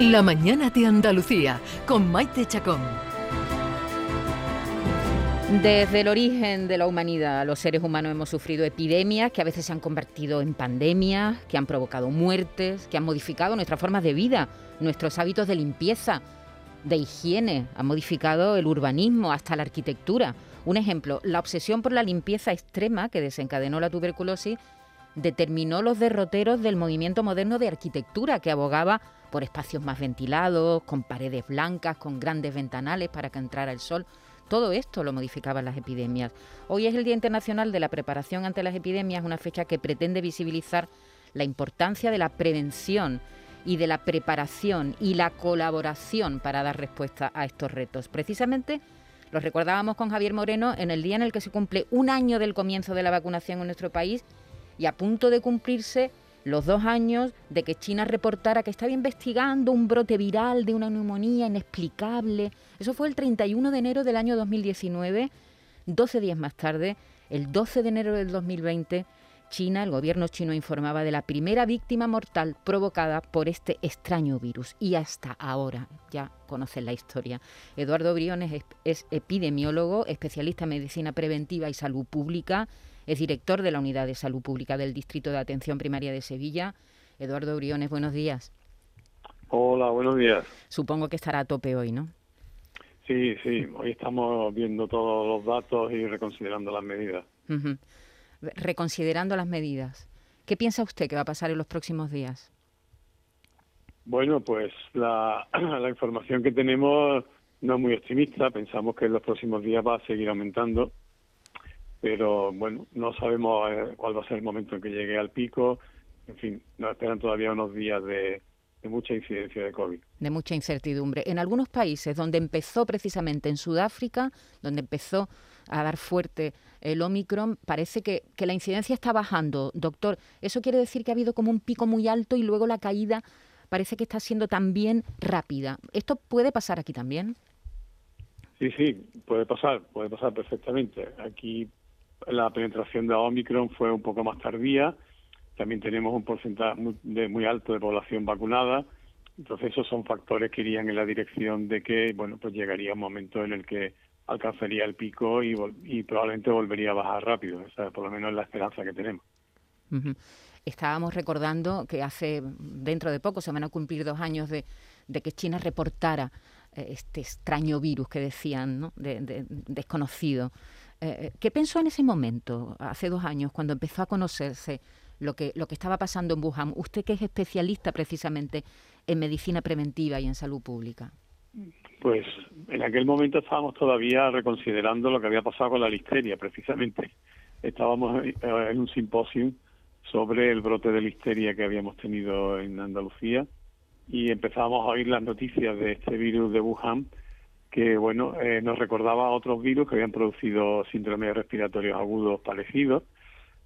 La mañana de Andalucía con Maite Chacón. Desde el origen de la humanidad, los seres humanos hemos sufrido epidemias que a veces se han convertido en pandemias, que han provocado muertes, que han modificado nuestras formas de vida, nuestros hábitos de limpieza, de higiene, han modificado el urbanismo, hasta la arquitectura. Un ejemplo, la obsesión por la limpieza extrema que desencadenó la tuberculosis determinó los derroteros del movimiento moderno de arquitectura que abogaba por espacios más ventilados, con paredes blancas, con grandes ventanales para que entrara el sol. Todo esto lo modificaban las epidemias. Hoy es el Día Internacional de la Preparación ante las Epidemias, una fecha que pretende visibilizar la importancia de la prevención y de la preparación y la colaboración para dar respuesta a estos retos. Precisamente lo recordábamos con Javier Moreno en el día en el que se cumple un año del comienzo de la vacunación en nuestro país y a punto de cumplirse los dos años de que China reportara que estaba investigando un brote viral de una neumonía inexplicable. Eso fue el 31 de enero del año 2019. 12 días más tarde, el 12 de enero del 2020, China, el gobierno chino informaba de la primera víctima mortal provocada por este extraño virus. Y hasta ahora, ya conocen la historia. Eduardo Briones es, es epidemiólogo, especialista en medicina preventiva y salud pública es director de la Unidad de Salud Pública del Distrito de Atención Primaria de Sevilla. Eduardo Briones, buenos días. Hola, buenos días. Supongo que estará a tope hoy, ¿no? Sí, sí, hoy estamos viendo todos los datos y reconsiderando las medidas. Reconsiderando las medidas. ¿Qué piensa usted que va a pasar en los próximos días? Bueno, pues la, información que tenemos no es muy optimista. Pensamos que en los próximos días va a seguir aumentando pero bueno, no sabemos eh, cuál va a ser el momento en que llegue al pico. En fin, nos esperan todavía unos días de, mucha incidencia de COVID. De mucha incertidumbre. En algunos países donde empezó precisamente en Sudáfrica, donde empezó a dar fuerte el Omicron, parece que, que, la incidencia está bajando. Doctor, ¿eso quiere decir que ha habido como un pico muy alto y luego la caída parece que está siendo también rápida? ¿Esto puede pasar aquí también? Sí, sí, puede pasar, puede pasar perfectamente. Aquí la penetración de Omicron fue un poco más tardía. También tenemos un porcentaje muy, de, alto de población vacunada. Entonces esos son factores que irían en la dirección de que, bueno, pues llegaría un momento en el que alcanzaría el pico y, y probablemente volvería a bajar rápido. Por lo menos la esperanza que tenemos. Estábamos recordando que hace, dentro de poco, se van a cumplir dos años de, de que China reportara eh, este extraño virus que decían, ¿no? de, desconocido. Eh, eh, ¿Qué pensó en ese momento, hace dos años, cuando empezó a conocerse lo que, lo que estaba pasando en Wuhan? Usted que es especialista precisamente en medicina preventiva y en salud pública. Pues en aquel momento estábamos todavía reconsiderando lo que había pasado con la listeria, precisamente. Estábamos eh, en un simposio sobre el brote de listeria que habíamos tenido en Andalucía y empezábamos a oír las noticias de este virus de Wuhan que bueno eh, nos recordaba a otros virus que habían producido síndromes respiratorios agudos parecidos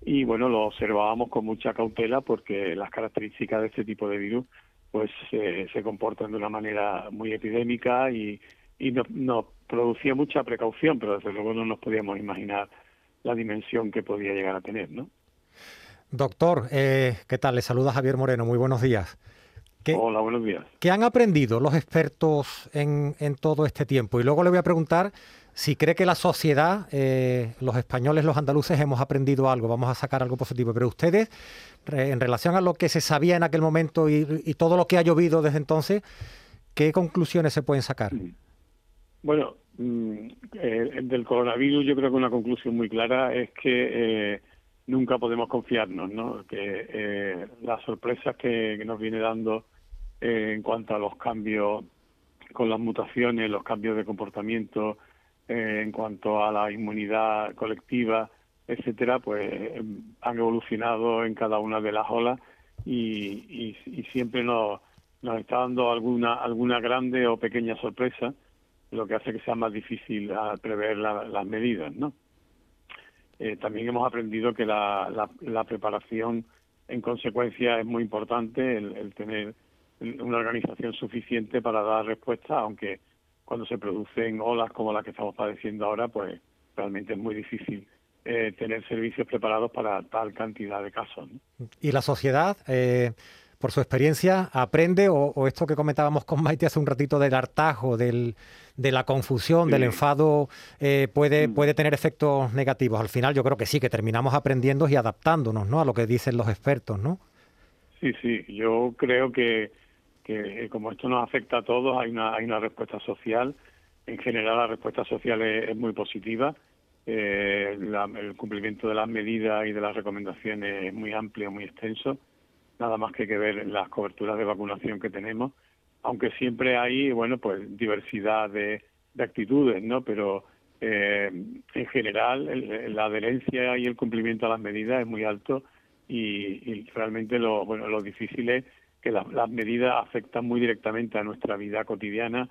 y bueno lo observábamos con mucha cautela porque las características de este tipo de virus pues se comportan de una manera muy epidémica y, y nos, producía mucha precaución pero desde luego no nos podíamos imaginar la dimensión que podía llegar a tener ¿no? Doctor, eh, ¿qué tal? Le saluda Javier Moreno, muy buenos días. Hola, buenos días. ¿Qué han aprendido los expertos en, todo este tiempo? Y luego le voy a preguntar si cree que la sociedad, eh, los españoles, los andaluces, hemos aprendido algo, vamos a sacar algo positivo. Pero ustedes, en relación a lo que se sabía en aquel momento y, todo lo que ha llovido desde entonces, ¿qué conclusiones se pueden sacar? Bueno, mm, eh, del coronavirus yo creo que una conclusión muy clara es que eh, nunca podemos confiarnos, ¿no? Que las sorpresas que nos viene dando en cuanto a los cambios con las mutaciones, los cambios de comportamiento, eh, en cuanto a la inmunidad colectiva, etcétera, pues han evolucionado en cada una de las olas y, siempre nos, nos está dando alguna alguna grande o pequeña sorpresa, lo que hace que sea más difícil prever las medidas, ¿no? Eh, también hemos aprendido que la, la, preparación en consecuencia es muy importante, el tener una organización suficiente para dar respuesta, aunque cuando se producen olas como las que estamos padeciendo ahora, pues realmente es muy difícil eh, tener servicios preparados para tal cantidad de casos. ¿Y la sociedad? Eh, por su experiencia, aprende o, esto que comentábamos con Maite hace un ratito del hartajo, del, de la confusión, del enfado, eh, puede, mm. puede tener efectos negativos. Al final yo creo que sí, que terminamos aprendiendo y adaptándonos ¿no? a lo que dicen los expertos, ¿no? Sí, sí, yo creo que, que como esto nos afecta a todos, hay una, hay una respuesta social. En general la respuesta social es, muy positiva. Eh, el cumplimiento de las medidas y de las recomendaciones es muy amplio, muy extenso. Nada más que que ver las coberturas de vacunación que tenemos, aunque siempre hay, bueno, pues diversidad de, actitudes, ¿no? Pero eh, en general la adherencia y el cumplimiento a las medidas es muy alto y, realmente lo, bueno, lo difícil es que las, medidas afectan muy directamente a nuestra vida cotidiana,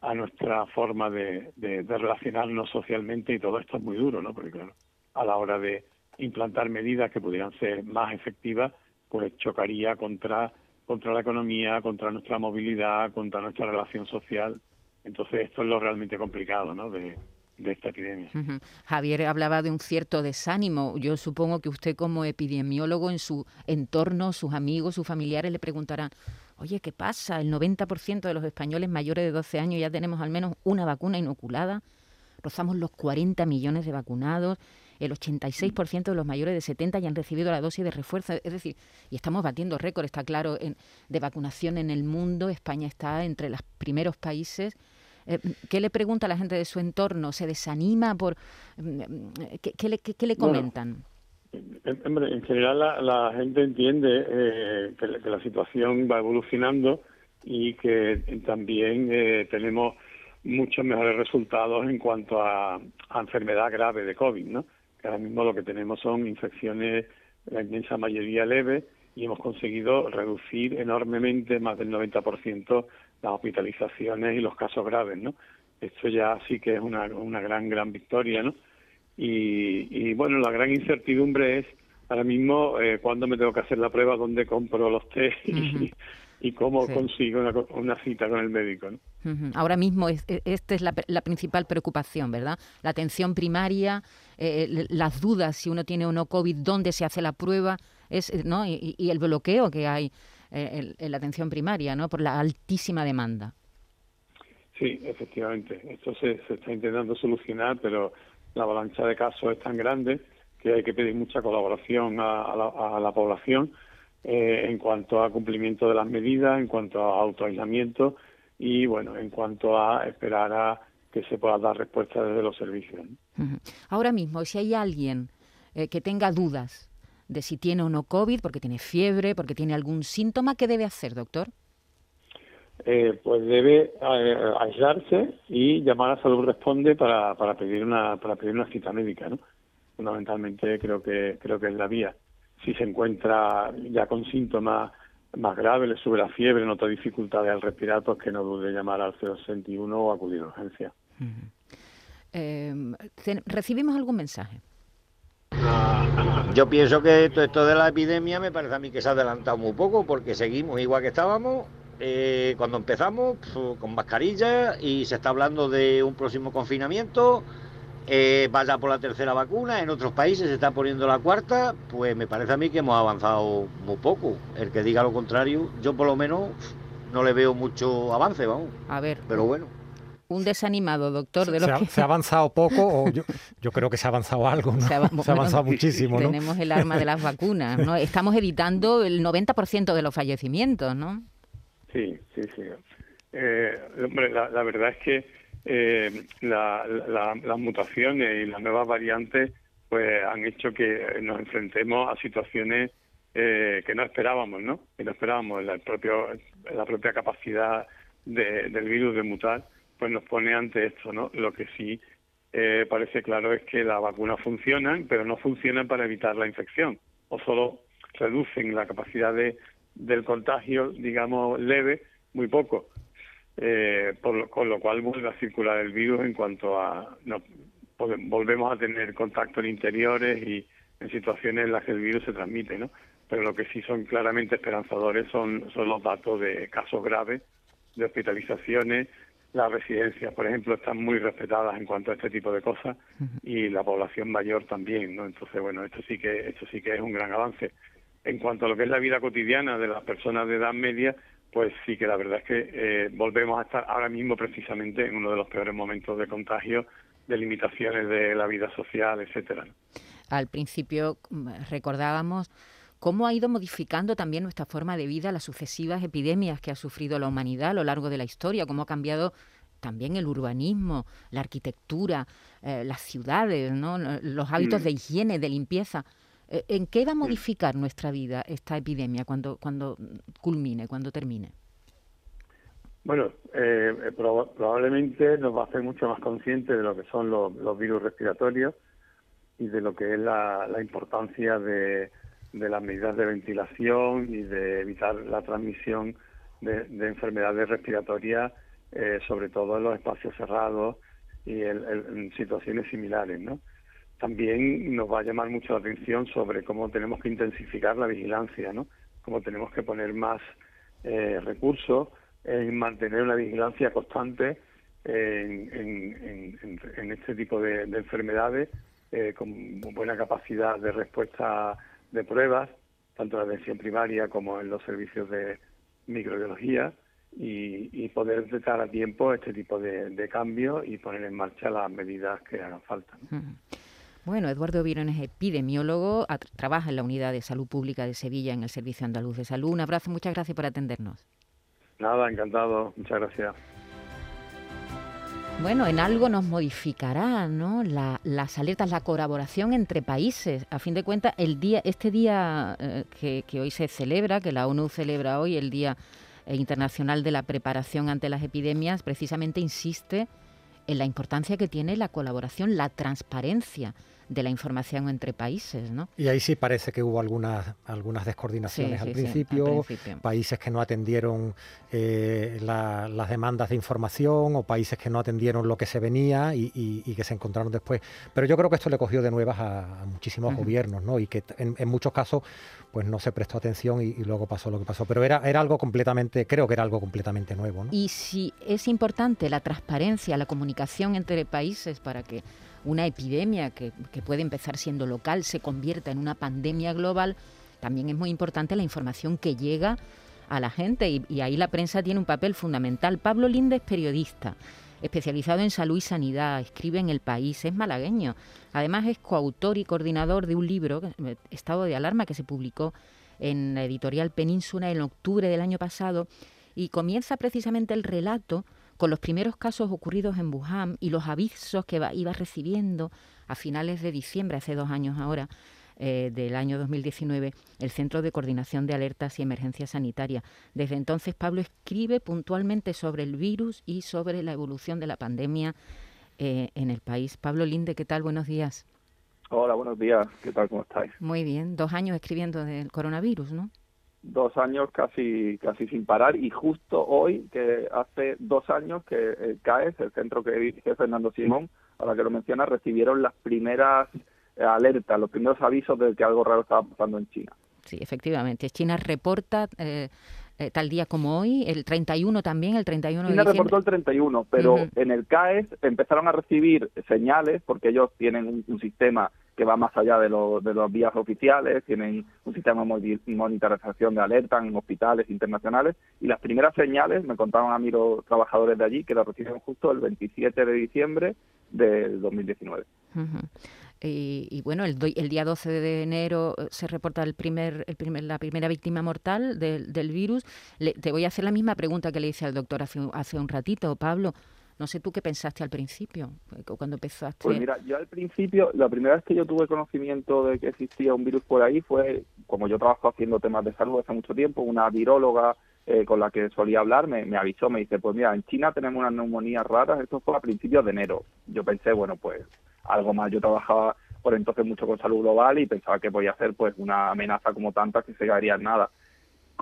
a nuestra forma de, de, relacionarnos socialmente y todo esto es muy duro, ¿no? Porque claro, a la hora de implantar medidas que pudieran ser más efectivas, pues chocaría contra contra la economía, contra nuestra movilidad, contra nuestra relación social. Entonces esto es lo realmente complicado, ¿no? De, de esta epidemia. Javier hablaba de un cierto desánimo. Yo supongo que usted como epidemiólogo en su entorno, sus amigos, sus familiares le preguntarán, oye, ¿qué pasa? El 90% de los españoles mayores de 12 años ya tenemos al menos una vacuna inoculada, rozamos los 40 millones de vacunados, el 86% de los mayores de 70 ya han recibido la dosis de refuerzo. Es decir, y estamos batiendo récord, está claro, de vacunación en el mundo. España está entre los primeros países ¿Qué le pregunta a la gente de su entorno? ¿Se desanima? por mm, ¿Qué, le, comentan? en, general la, gente entiende eh, que, la situación va evolucionando y que también eh, tenemos muchos mejores resultados en cuanto a, enfermedad grave de COVID, ¿no? Que ahora mismo lo que tenemos son infecciones, la inmensa mayoría leve, y hemos conseguido reducir enormemente, más del 90%, las hospitalizaciones y los casos graves, ¿no? Esto ya sí que es una, una gran, gran victoria, ¿no? Y, bueno, la gran incertidumbre es ahora mismo eh, cuándo me tengo que hacer la prueba, dónde compro los test y, cómo consigo una, cita con el médico. ¿no? Ahora mismo es, e, esta es la, principal preocupación, ¿verdad? La atención primaria, eh, las dudas si uno tiene o no COVID, dónde se hace la prueba, es, ¿no? y, y el bloqueo que hay eh, en, la atención primaria, ¿no? Por la altísima demanda. Sí, efectivamente. Esto se, está intentando solucionar, pero la avalancha de casos es tan grande que hay que pedir mucha colaboración a, la, población eh, en cuanto a cumplimiento de las medidas, en cuanto a autoaislamiento y, bueno, en cuanto a esperar a que se pueda dar respuesta desde los servicios. Ahora mismo, si hay alguien eh, que tenga dudas de si tiene o no COVID, porque tiene fiebre, porque tiene algún síntoma, ¿qué debe hacer, doctor? Eh, pues debe eh, aislarse y llamar a Salud Responde para, para pedir una para pedir una cita médica, ¿no? Fundamentalmente creo que creo que es la vía. Si se encuentra ya con síntomas más graves, le sube la fiebre, nota dificultades al respirar, pues que no dude llamar al 061 o acudir a urgencia. Eh, ¿Recibimos algún mensaje? Yo pienso que esto, de la epidemia me parece a mí que se ha adelantado muy poco porque seguimos igual que estábamos eh, cuando empezamos pues, con mascarilla y se está hablando de un próximo confinamiento. Eh, vaya por la tercera vacuna, en otros países se está poniendo la cuarta, pues me parece a mí que hemos avanzado muy poco. El que diga lo contrario, yo por lo menos no le veo mucho avance, vamos. A ver. Pero bueno un desanimado, doctor. De se, ha, se, ha, avanzado poco o yo, yo, creo que se ha avanzado algo, ¿no? Se ha, avanzado muchísimo, ¿no? Tenemos el arma de las vacunas, ¿no? Estamos evitando el 90% de los fallecimientos, ¿no? Sí, sí, sí. Eh, hombre, la, verdad es que eh, las mutaciones y las nuevas variantes pues han hecho que nos enfrentemos a situaciones eh, que no esperábamos, ¿no? Que no esperábamos la, propio, la propia capacidad del virus de mutar pues nos pone ante esto, ¿no? Lo que sí eh, parece claro es que las vacunas funcionan, pero no funcionan para evitar la infección, o solo reducen la capacidad de, del contagio, digamos, leve, muy poco. Eh, con lo cual vuelve a circular el virus en cuanto a volvemos a tener contacto en interiores y en situaciones en las que el virus se transmite, ¿no? Pero lo que sí son claramente esperanzadores son, son los datos de casos graves, de hospitalizaciones, las residencias, por ejemplo, están muy respetadas en cuanto a este tipo de cosas y la población mayor también, ¿no? Entonces, bueno, esto sí que esto sí que es un gran avance. en cuanto a lo que es la vida cotidiana de las personas de edad media, pues sí que la verdad es que eh, volvemos a estar ahora mismo precisamente en uno de los peores momentos de contagio, de limitaciones de la vida social, etcétera. Al principio mm, recordábamos cómo ha ido modificando también nuestra forma de vida las sucesivas epidemias que ha sufrido la humanidad a lo largo de la historia, cómo ha cambiado también el urbanismo, la arquitectura, eh, las ciudades, ¿no? los hábitos mm. de higiene, de limpieza. Eh, ¿En qué va a modificar nuestra vida esta epidemia cuando, cuando culmine, cuando termine? Bueno, eh, probablemente nos va a hacer mucho más conscientes de lo que son los, virus respiratorios y de lo que es la importancia de, de las medidas de ventilación y de evitar la transmisión de, enfermedades respiratorias, eh, sobre todo en los espacios cerrados y en situaciones similares, ¿no? También nos va a llamar mucho la atención sobre cómo tenemos que intensificar la vigilancia, ¿no? Cómo tenemos que poner más eh, recursos en mantener una vigilancia constante en, este tipo de, enfermedades eh, con buena capacidad de respuesta de pruebas, tanto en la atención primaria como en los servicios de microbiología, y, poder detectar a tiempo este tipo de, cambios y poner en marcha las medidas que hagan falta. Bueno, Eduardo Virón es epidemiólogo, trabaja en la Unidad de Salud Pública de Sevilla en el Servicio Andaluz de Salud. Un abrazo, muchas gracias por atendernos. Nada, encantado, muchas gracias. Bueno, en algo nos modificará, ¿no? las alertas, la colaboración entre países. A fin de cuentas, el día, este día eh, que, hoy se celebra, que la ONU celebra hoy, el Día Internacional de la Preparación ante las Epidemias, precisamente insiste en la importancia que tiene la colaboración, la transparencia de la información entre países, ¿no? Y ahí sí parece que hubo algunas algunas descoordinaciones al, principio, países que no atendieron eh, las demandas de información o países que no atendieron lo que se venía y, que se encontraron después. Pero yo creo que esto le cogió de nuevas a, muchísimos gobiernos, ¿no? Y que en, muchos casos pues no se prestó atención y, luego pasó lo que pasó. Pero era, era algo completamente, creo que era algo completamente nuevo. ¿no? Y si es importante la transparencia, la comunicación entre países para que una epidemia que, puede empezar siendo local se convierta en una pandemia global, también es muy importante la información que llega a la gente y, ahí la prensa tiene un papel fundamental. Pablo Linde es periodista, especializado en salud y sanidad, escribe en El País, es malagueño. Además es coautor y coordinador de un libro, Estado de Alarma, que se publicó en la editorial Península en octubre del año pasado y comienza precisamente el relato con los primeros casos ocurridos en Wuhan y los avisos que iba recibiendo a finales de diciembre, hace dos años ahora, eh, del año 2019, el Centro de Coordinación de Alertas y Emergencias Sanitarias. Desde entonces, Pablo escribe puntualmente sobre el virus y sobre la evolución de la pandemia eh, en el país. Pablo Linde, ¿qué tal? Buenos días. Hola, buenos días. ¿Qué tal? ¿Cómo estáis? Muy bien. Dos años escribiendo del coronavirus, ¿no? Dos años casi casi sin parar. Y justo hoy que hace dos años que el CAES el centro que dirige Fernando Simón ahora que lo menciona recibieron las primeras eh, alertas los primeros avisos de que algo raro estaba pasando en China. Sí efectivamente. China reporta eh, eh, tal día como hoy, el 31 también, el 31 China reportó el 31, pero en el CAES empezaron a recibir señales, porque ellos tienen un sistema que va más allá de, de los vías oficiales, tienen un sistema de monitorización de alerta en hospitales internacionales y las primeras señales, me contaron a mí los trabajadores de allí, que las recibieron justo el 27 de diciembre del 2019. Y, bueno, el, el, día 12 de enero eh, se reporta el primer, el primer, la primera víctima mortal del, del virus. te voy a hacer la misma pregunta que le hice al doctor hace, hace un ratito, Pablo. No sé tú qué pensaste al principio, eh, cuando empezaste. Pues mira, yo al principio, la primera vez que yo tuve conocimiento de que existía un virus por ahí fue, como yo trabajo haciendo temas de salud hace mucho tiempo, una viróloga eh, con la que solía hablar me, avisó, me dice, pues mira, en China tenemos unas neumonías raras, esto fue a principios de enero. Yo pensé, bueno, pues algo más, yo trabajaba por entonces mucho con salud global y pensaba que podía ser pues una amenaza como tantas que se caería en nada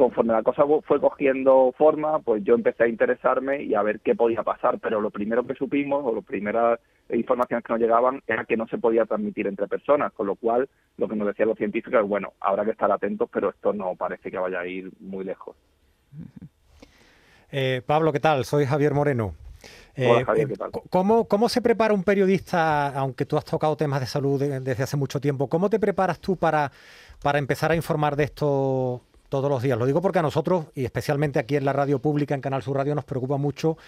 conforme la cosa fue cogiendo forma, pues yo empecé a interesarme y a ver qué podía pasar, pero lo primero que supimos o las primeras informaciones que nos llegaban era que no se podía transmitir entre personas, con lo cual lo que nos decían los científicos es, bueno, habrá que estar atentos, pero esto no parece que vaya a ir muy lejos. Eh, Pablo, ¿qué tal? Soy Javier Moreno. Hola, Javier, ¿qué tal? ¿cómo, ¿Cómo se prepara un periodista, aunque tú has tocado temas de salud desde hace mucho tiempo, cómo te preparas tú para, para empezar a informar de esto todos los días? Lo digo porque a nosotros, y especialmente aquí en la radio pública, en Canal Sur Radio, nos preocupa mucho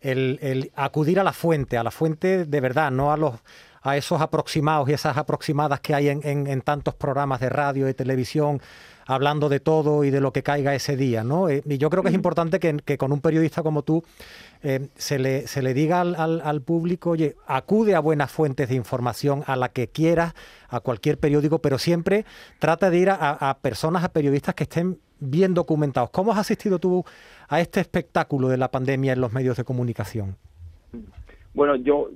el, acudir a la fuente, a la fuente de verdad, no a los a esos aproximados y esas aproximadas que hay en, en, en tantos programas de radio y televisión hablando de todo y de lo que caiga ese día, ¿no? Eh, y yo creo que es importante que, que, con un periodista como tú eh, se, le, se le diga al, al, al, público, oye, acude a buenas fuentes de información, a la que quieras, a cualquier periódico, pero siempre trata de ir a, a personas, a periodistas que estén bien documentados. ¿Cómo has asistido tú a este espectáculo de la pandemia en los medios de comunicación? Bueno, yo,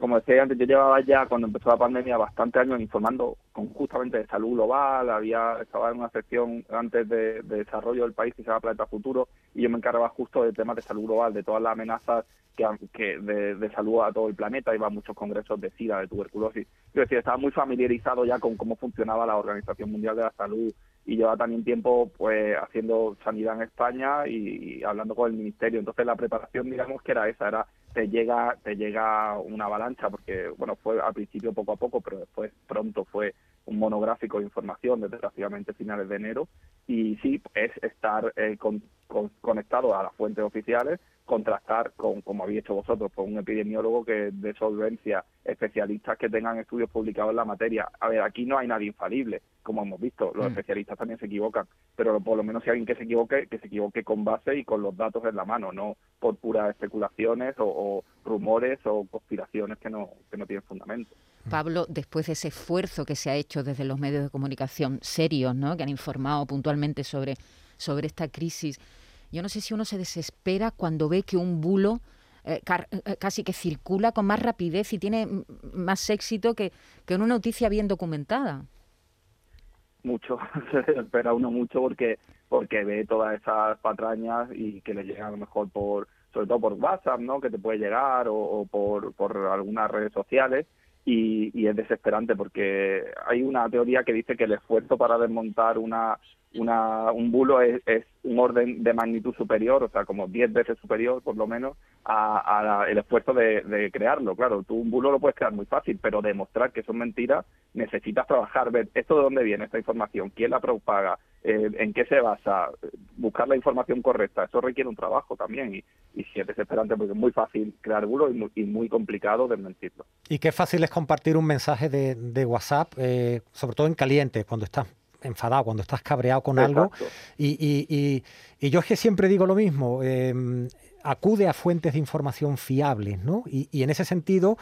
como decía antes, yo llevaba ya cuando empezó la pandemia bastante años informando con justamente de salud global, había estaba en una sección antes de, de desarrollo del país que se llama Planeta Futuro y yo me encargaba justo de temas de salud global, de todas las amenazas que, que de, salud a todo el planeta, iba a muchos congresos de SIDA, de tuberculosis. Yo decía, estaba muy familiarizado ya con cómo funcionaba la Organización Mundial de la Salud y lleva también tiempo pues haciendo sanidad en España y, hablando con el ministerio. Entonces la preparación digamos que era esa era te llega te llega una avalancha porque bueno fue al principio poco a poco pero después pronto fue un monográfico de información desde prácticamente finales de enero y sí es estar eh, con, con, conectado a las fuentes oficiales contrastar con, como habéis hecho vosotros, con un epidemiólogo que de solvencia, especialistas que tengan estudios publicados en la materia. A ver, aquí no hay nadie infalible, como hemos visto, los mm. especialistas también se equivocan, pero por lo menos si hay alguien que se equivoque, que se equivoque con base y con los datos en la mano, no por puras especulaciones o, o rumores o conspiraciones que no, que no tienen fundamento. Pablo, después de ese esfuerzo que se ha hecho desde los medios de comunicación serios, ¿no? que han informado puntualmente sobre, sobre esta crisis, yo no sé si uno se desespera cuando ve que un bulo eh, eh, casi que circula con más rapidez y tiene más éxito que, que una noticia bien documentada. Mucho, se desespera uno mucho porque porque ve todas esas patrañas y que le llegan a lo mejor por sobre todo por WhatsApp, ¿no? Que te puede llegar o, por, por algunas redes sociales y, y, es desesperante porque hay una teoría que dice que el esfuerzo para desmontar una una, un bulo es, es, un orden de magnitud superior, o sea, como 10 veces superior, por lo menos, a, el esfuerzo de, crearlo. Claro, tú un bulo lo puedes crear muy fácil, pero demostrar que son mentiras necesitas trabajar, ver esto de dónde viene esta información, quién la propaga, eh, en qué se basa, buscar la información correcta. Eso requiere un trabajo también y, y sí es desesperante porque es muy fácil crear bulos y muy, complicado desmentirlo. Y qué fácil es compartir un mensaje de, de WhatsApp, eh, sobre todo en caliente, cuando estás enfadado, cuando estás cabreado con Exacto. algo. Y, y, y, y, yo es que siempre digo lo mismo, eh, acude a fuentes de información fiables, ¿no? Y, en ese sentido,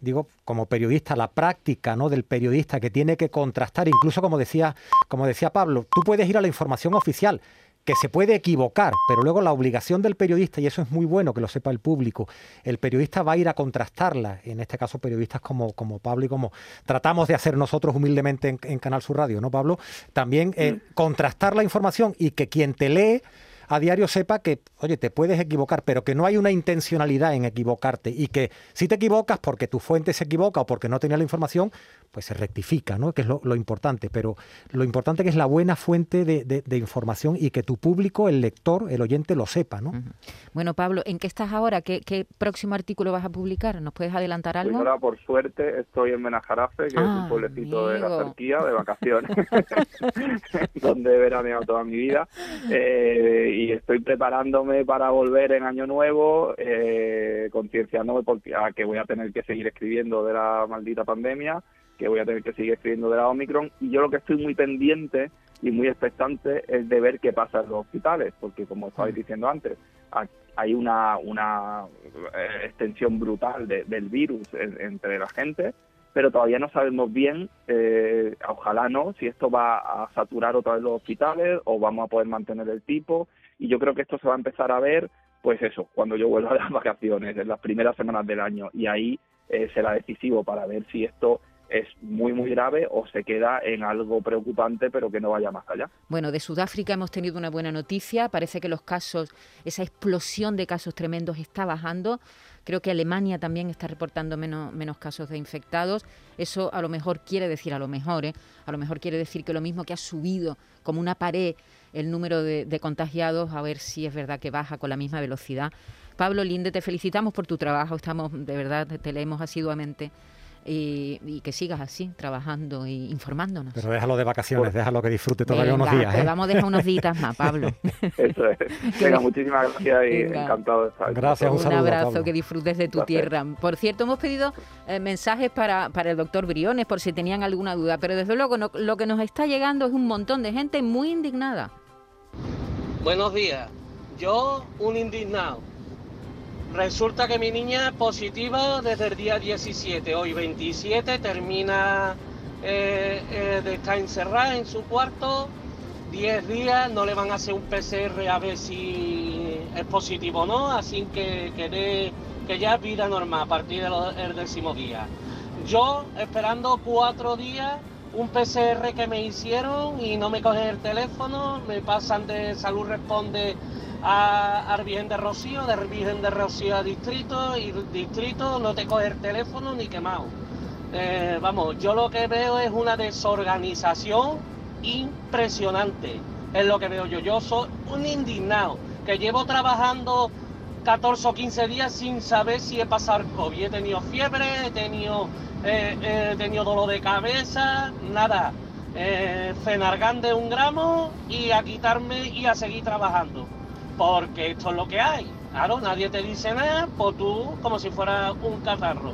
digo, como periodista, la práctica ¿no? del periodista que tiene que contrastar, incluso como decía, como decía Pablo, tú puedes ir a la información oficial, que se puede equivocar, pero luego la obligación del periodista, y eso es muy bueno que lo sepa el público, el periodista va a ir a contrastarla, en este caso periodistas como, como Pablo y como tratamos de hacer nosotros humildemente en, en Canal Sur Radio, ¿no, Pablo? También eh, mm. contrastar la información y que quien te lee a diario sepa que, oye, te puedes equivocar, pero que no hay una intencionalidad en equivocarte y que si te equivocas porque tu fuente se equivoca o porque no tenía la información, pues se rectifica, ¿no? Que es lo, lo importante. Pero lo importante que es la buena fuente de, de, de, información y que tu público, el lector, el oyente, lo sepa, ¿no? Uh -huh. Bueno, Pablo, ¿en qué estás ahora? ¿Qué, ¿Qué, próximo artículo vas a publicar? ¿Nos puedes adelantar algo? Pues ahora, por suerte, estoy en Menajarafe, que ah, es un pueblecito amigo. de la cerquía, de vacaciones, donde he veraneado toda mi vida. Eh, y estoy preparándome para volver en Año Nuevo, eh, concienciándome porque a que voy a tener que seguir escribiendo de la maldita pandemia, que voy a tener que seguir escribiendo de la Omicron, y yo lo que estoy muy pendiente y muy expectante es de ver qué pasa en los hospitales, porque como estabais diciendo antes, hay una, una eh, extensión brutal de, del virus entre la gente, pero todavía no sabemos bien, eh, ojalá no, si esto va a saturar otra vez los hospitales o vamos a poder mantener el tipo. Y yo creo que esto se va a empezar a ver, pues eso, cuando yo vuelva a las vacaciones, en las primeras semanas del año. Y ahí eh, será decisivo para ver si esto es muy muy grave o se queda en algo preocupante pero que no vaya más allá. Bueno, de Sudáfrica hemos tenido una buena noticia, parece que los casos, esa explosión de casos tremendos está bajando. Creo que Alemania también está reportando menos, menos casos de infectados. Eso a lo mejor quiere decir, a lo mejor, ¿eh? a lo mejor quiere decir que lo mismo que ha subido como una pared el número de, de contagiados, a ver si es verdad que baja con la misma velocidad. Pablo Linde, te felicitamos por tu trabajo, estamos de verdad, te leemos asiduamente y, que sigas así, trabajando e informándonos. Pero déjalo de vacaciones, déjalo que disfrute todavía unos días. ¿eh? vamos a dejar unos días más, Pablo. Eso es. Venga, muchísimas gracias y encantado de estar. Gracias, un, un abrazo, que disfrutes de tu tierra. Por cierto, hemos pedido eh, mensajes para, para el doctor Briones por si tenían alguna duda, pero desde luego lo que nos está llegando es un montón de gente muy indignada. Buenos días. Yo, un indignado Resulta que mi niña es positiva desde el día 17. Hoy 27 termina eh, eh, de estar encerrada en su cuarto. 10 días no le van a hacer un PCR a ver si es positivo o no. Así que, que, que ya es vida normal a partir del décimo día. Yo esperando cuatro días un PCR que me hicieron y no me cogen el teléfono, me pasan de salud responde a, a Virgen de Rocío, de Virgen de Rocío a Distrito, y Distrito no te coge el teléfono ni quemado. Eh, vamos, yo lo que veo es una desorganización impresionante. Es lo que veo yo. Yo soy un indignado que llevo trabajando 14 o 15 días sin saber si he pasado COVID. He tenido fiebre, he tenido, eh, he tenido dolor de cabeza, nada. Eh, Fenargan de un gramo y a quitarme y a seguir trabajando porque esto es lo que hay. Claro, nadie te dice nada, pues tú como si fuera un catarro.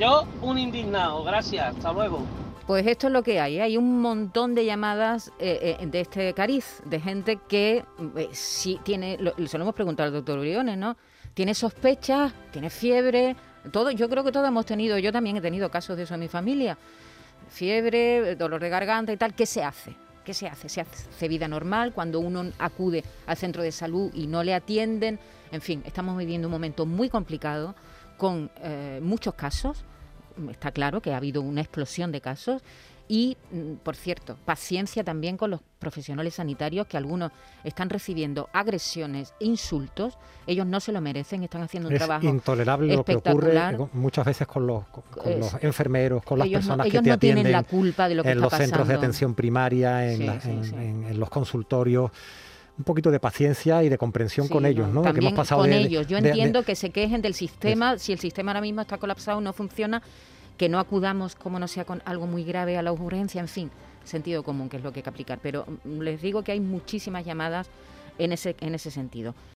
Yo, un indignado, gracias, hasta luego. Pues esto es lo que hay. ¿eh? Hay un montón de llamadas eh, eh, de este cariz, de gente que sí tiene, se lo hemos preguntado al doctor Briones, ¿no? Tiene sospechas, tiene fiebre, todo. Yo creo que todos hemos tenido, yo también he tenido casos de eso en mi familia. Fiebre, dolor de garganta y tal. ¿Qué se hace? ¿Qué se hace? Se hace vida normal cuando uno acude al centro de salud y no le atienden. En fin, estamos viviendo un momento muy complicado con eh, muchos casos. Está claro que ha habido una explosión de casos y, mm, por cierto, paciencia también con los profesionales sanitarios que algunos están recibiendo agresiones insultos. Ellos no se lo merecen, están haciendo un es trabajo intolerable lo que ocurre muchas veces con los, enfermeros, con las personas que te no atienden tienen la culpa de lo que en los centros de atención primaria, en, los consultorios un poquito de paciencia y de comprensión con ellos, ¿no? También con ellos. Yo entiendo que se quejen del sistema, si el sistema ahora mismo está colapsado, no funciona, que no acudamos, como no sea con algo muy grave, a la urgencia, en fin, sentido común, que es lo que hay que aplicar. Pero mm, les digo que hay muchísimas llamadas en ese, en ese sentido.